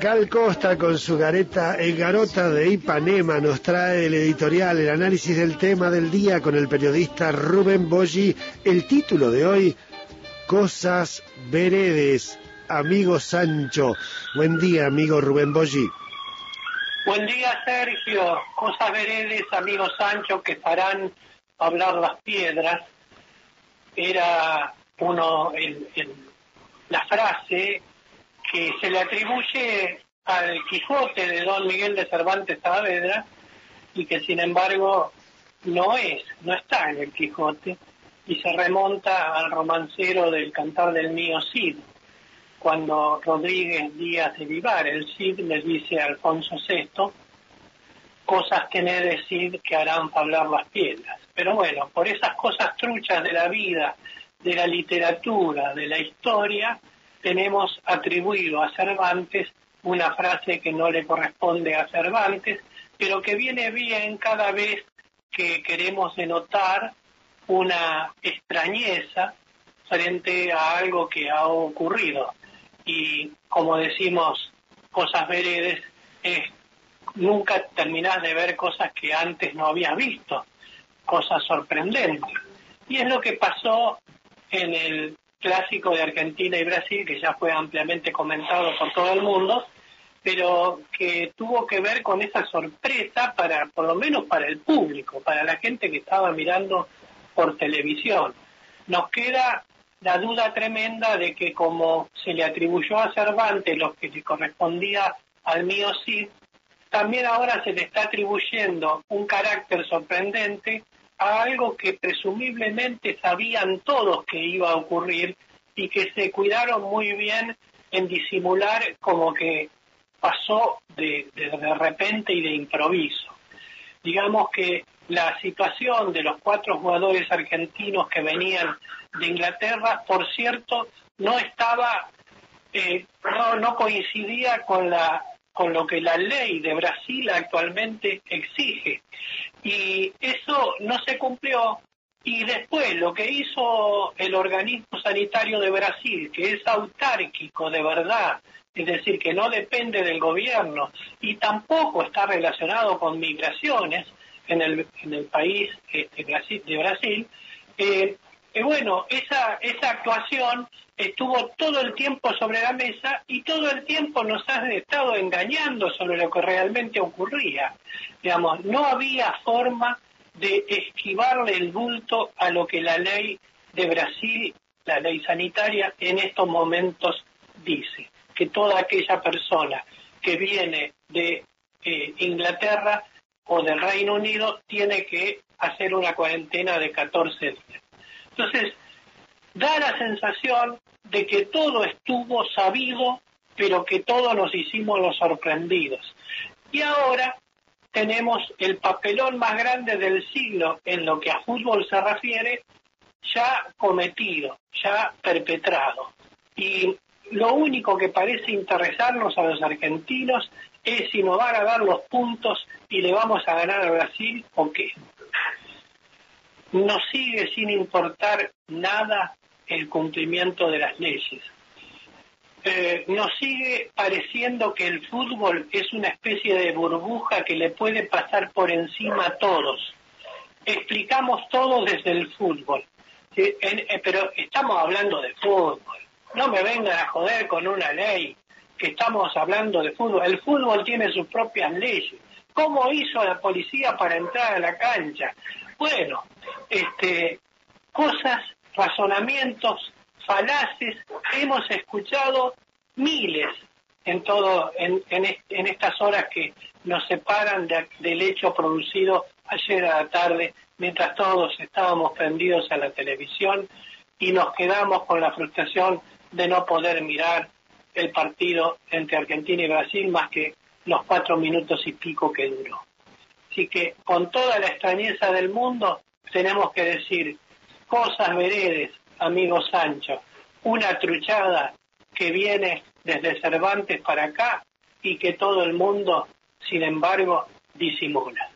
Gal Costa con su gareta El Garota de Ipanema nos trae el editorial, el análisis del tema del día con el periodista Rubén Boggi. El título de hoy, Cosas Veredes, amigo Sancho. Buen día, amigo Rubén Boggi. Buen día, Sergio. Cosas Veredes, amigo Sancho, que farán hablar las piedras. Era uno, la frase que se le atribuye al Quijote de Don Miguel de Cervantes Saavedra y que sin embargo no es, no está en el Quijote y se remonta al romancero del Cantar del Mío Cid, cuando Rodríguez Díaz de Vivar, el Cid, le dice a Alfonso VI, cosas que he decir que harán hablar las piedras. Pero bueno, por esas cosas truchas de la vida, de la literatura, de la historia, tenemos atribuido a Cervantes una frase que no le corresponde a Cervantes, pero que viene bien cada vez que queremos denotar una extrañeza frente a algo que ha ocurrido. Y como decimos, cosas veredes, es nunca terminás de ver cosas que antes no habías visto, cosas sorprendentes. Y es lo que pasó en el clásico de Argentina y Brasil, que ya fue ampliamente comentado por todo el mundo, pero que tuvo que ver con esa sorpresa para, por lo menos para el público, para la gente que estaba mirando por televisión. Nos queda la duda tremenda de que como se le atribuyó a Cervantes lo que le correspondía al mío Cid, también ahora se le está atribuyendo un carácter sorprendente a algo que presumiblemente sabían todos que iba a ocurrir y que se cuidaron muy bien en disimular como que pasó de, de, repente y de improviso. Digamos que la situación de los cuatro jugadores argentinos que venían de Inglaterra, por cierto, no estaba, eh, no, no coincidía con la con lo que la ley de Brasil actualmente exige. Y eso no se cumplió. Y después lo que hizo el organismo sanitario de Brasil, que es autárquico de verdad, es decir, que no depende del gobierno y tampoco está relacionado con migraciones en el, en el país este, de Brasil, eh, y bueno, esa, esa actuación estuvo todo el tiempo sobre la mesa y todo el tiempo nos ha estado engañando sobre lo que realmente ocurría. Digamos, no había forma de esquivarle el bulto a lo que la ley de Brasil, la ley sanitaria, en estos momentos dice, que toda aquella persona que viene de eh, Inglaterra o del Reino Unido tiene que hacer una cuarentena de 14 días. Entonces, da la sensación de que todo estuvo sabido, pero que todos nos hicimos los sorprendidos. Y ahora tenemos el papelón más grande del siglo en lo que a fútbol se refiere, ya cometido, ya perpetrado. Y lo único que parece interesarnos a los argentinos es si nos van a dar los puntos y le vamos a ganar a Brasil o qué nos sigue sin importar nada el cumplimiento de las leyes. Eh, nos sigue pareciendo que el fútbol es una especie de burbuja que le puede pasar por encima a todos. Explicamos todo desde el fútbol, eh, pero estamos hablando de fútbol. No me vengan a joder con una ley, que estamos hablando de fútbol. El fútbol tiene sus propias leyes. ¿Cómo hizo la policía para entrar a la cancha? Bueno, este, cosas, razonamientos falaces, hemos escuchado miles en todo, en, en, estas horas que nos separan del hecho producido ayer a la tarde, mientras todos estábamos prendidos a la televisión y nos quedamos con la frustración de no poder mirar el partido entre Argentina y Brasil más que los cuatro minutos y pico que duró. Así que con toda la extrañeza del mundo tenemos que decir cosas veredes, amigo Sancho, una truchada que viene desde Cervantes para acá y que todo el mundo, sin embargo, disimula.